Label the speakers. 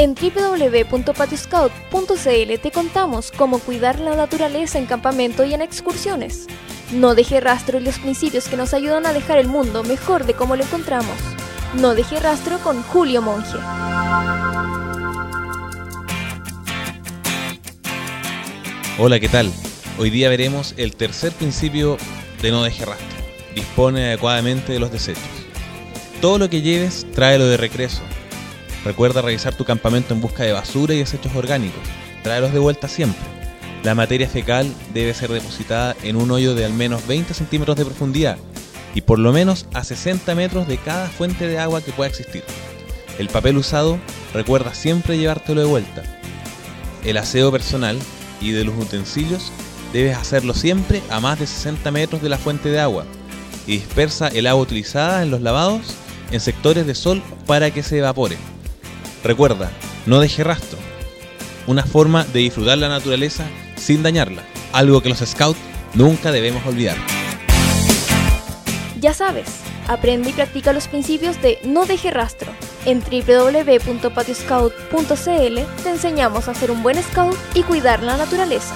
Speaker 1: En www.patioscout.cl te contamos cómo cuidar la naturaleza en campamento y en excursiones. No deje rastro y los principios que nos ayudan a dejar el mundo mejor de cómo lo encontramos. No deje rastro con Julio Monge.
Speaker 2: Hola, ¿qué tal? Hoy día veremos el tercer principio de no deje rastro. Dispone adecuadamente de los desechos. Todo lo que lleves, tráelo de regreso Recuerda revisar tu campamento en busca de basura y desechos orgánicos. Tráelos de vuelta siempre. La materia fecal debe ser depositada en un hoyo de al menos 20 centímetros de profundidad y por lo menos a 60 metros de cada fuente de agua que pueda existir. El papel usado, recuerda siempre llevártelo de vuelta. El aseo personal y de los utensilios debes hacerlo siempre a más de 60 metros de la fuente de agua y dispersa el agua utilizada en los lavados en sectores de sol para que se evapore. Recuerda, no deje rastro. Una forma de disfrutar la naturaleza sin dañarla. Algo que los scouts nunca debemos olvidar.
Speaker 1: Ya sabes, aprende y practica los principios de no deje rastro. En www.patioscout.cl te enseñamos a ser un buen scout y cuidar la naturaleza.